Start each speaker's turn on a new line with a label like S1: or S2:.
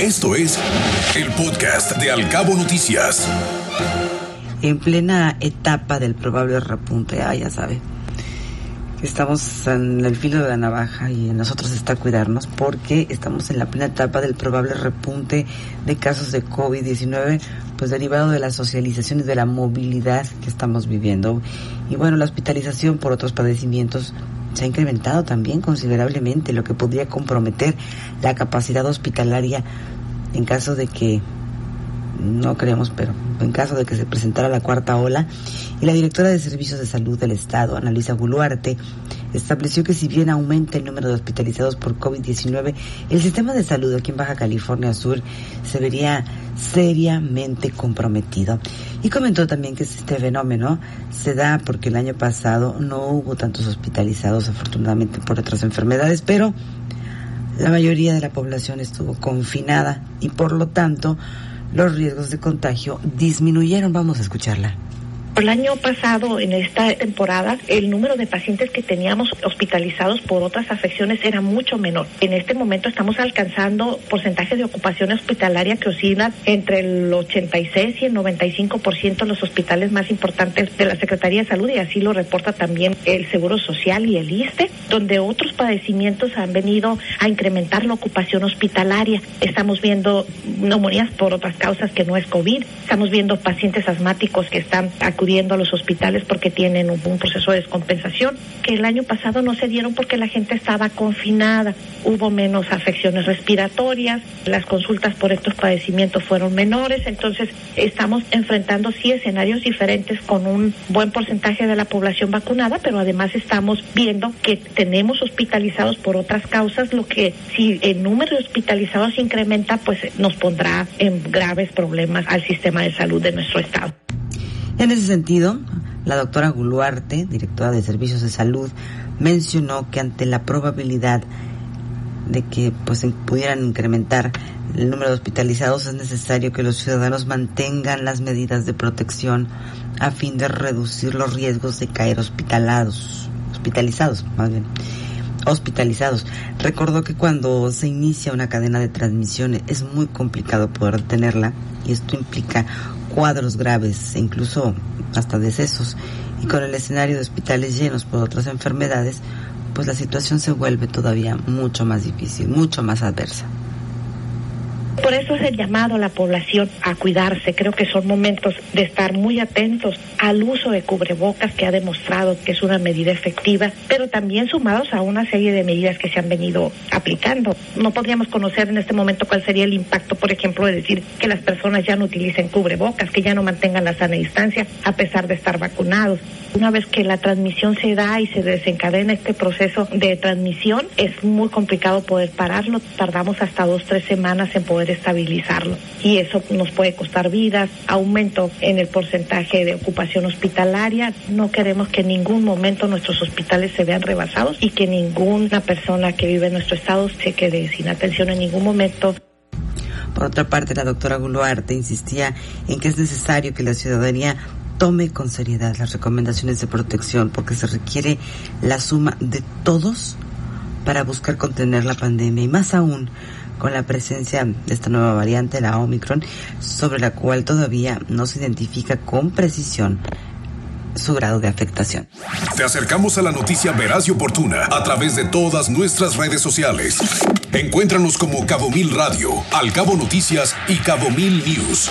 S1: Esto es el podcast de Alcabo Noticias.
S2: En plena etapa del probable repunte, ah, ya sabe, estamos en el filo de la navaja y en nosotros está cuidarnos porque estamos en la plena etapa del probable repunte de casos de COVID-19, pues derivado de las socializaciones de la movilidad que estamos viviendo. Y bueno, la hospitalización por otros padecimientos se ha incrementado también considerablemente, lo que podría comprometer la capacidad hospitalaria en caso de que, no creemos, pero en caso de que se presentara la cuarta ola. Y la directora de Servicios de Salud del Estado, Analisa Buluarte, estableció que si bien aumenta el número de hospitalizados por COVID-19, el sistema de salud aquí en Baja California Sur se vería seriamente comprometido. Y comentó también que este fenómeno se da porque el año pasado no hubo tantos hospitalizados afortunadamente por otras enfermedades, pero la mayoría de la población estuvo confinada y por lo tanto los riesgos de contagio disminuyeron. Vamos a escucharla.
S3: El año pasado, en esta temporada, el número de pacientes que teníamos hospitalizados por otras afecciones era mucho menor. En este momento estamos alcanzando porcentajes de ocupación hospitalaria que oscilan entre el 86 y el 95% en los hospitales más importantes de la Secretaría de Salud y así lo reporta también el Seguro Social y el ISTE, donde otros padecimientos han venido a incrementar la ocupación hospitalaria. Estamos viendo neumonías por otras causas que no es COVID. Estamos viendo pacientes asmáticos que están acudiendo a los hospitales porque tienen un, proceso de descompensación, que el año pasado no se dieron porque la gente estaba confinada, hubo menos afecciones respiratorias, las consultas por estos padecimientos fueron menores, entonces estamos enfrentando sí escenarios diferentes con un buen porcentaje de la población vacunada, pero además estamos viendo que tenemos hospitalizados por otras causas, lo que si el número de hospitalizados incrementa, pues nos pondrá en graves problemas al sistema de salud de nuestro estado.
S2: En ese sentido, la doctora Guluarte, directora de Servicios de Salud, mencionó que ante la probabilidad de que pues pudieran incrementar el número de hospitalizados es necesario que los ciudadanos mantengan las medidas de protección a fin de reducir los riesgos de caer hospitalados, hospitalizados, más bien, hospitalizados. Recordó que cuando se inicia una cadena de transmisión es muy complicado poder detenerla y esto implica cuadros graves e incluso hasta decesos. Y con el escenario de hospitales llenos por otras enfermedades, pues la situación se vuelve todavía mucho más difícil, mucho más adversa.
S3: Por eso es el llamado a la población a cuidarse. Creo que son momentos de estar muy atentos al uso de cubrebocas que ha demostrado que es una medida efectiva, pero también sumados a una serie de medidas que se han venido aplicando. No podríamos conocer en este momento cuál sería el impacto, por ejemplo, de decir que las personas ya no utilicen cubrebocas, que ya no mantengan la sana distancia a pesar de estar vacunados. Una vez que la transmisión se da y se desencadena este proceso de transmisión, es muy complicado poder pararlo. Tardamos hasta dos, tres semanas en poder estabilizarlo. Y eso nos puede costar vidas, aumento en el porcentaje de ocupación hospitalaria. No queremos que en ningún momento nuestros hospitales se vean rebasados y que ninguna persona que vive en nuestro estado se quede sin atención en ningún momento.
S2: Por otra parte, la doctora Guluarte insistía en que es necesario que la ciudadanía tome con seriedad las recomendaciones de protección porque se requiere la suma de todos para buscar contener la pandemia y más aún con la presencia de esta nueva variante, la Omicron, sobre la cual todavía no se identifica con precisión su grado de afectación.
S1: Te acercamos a la noticia veraz y oportuna a través de todas nuestras redes sociales. Encuéntranos como Cabo Mil Radio, Al Cabo Noticias y Cabo Mil News.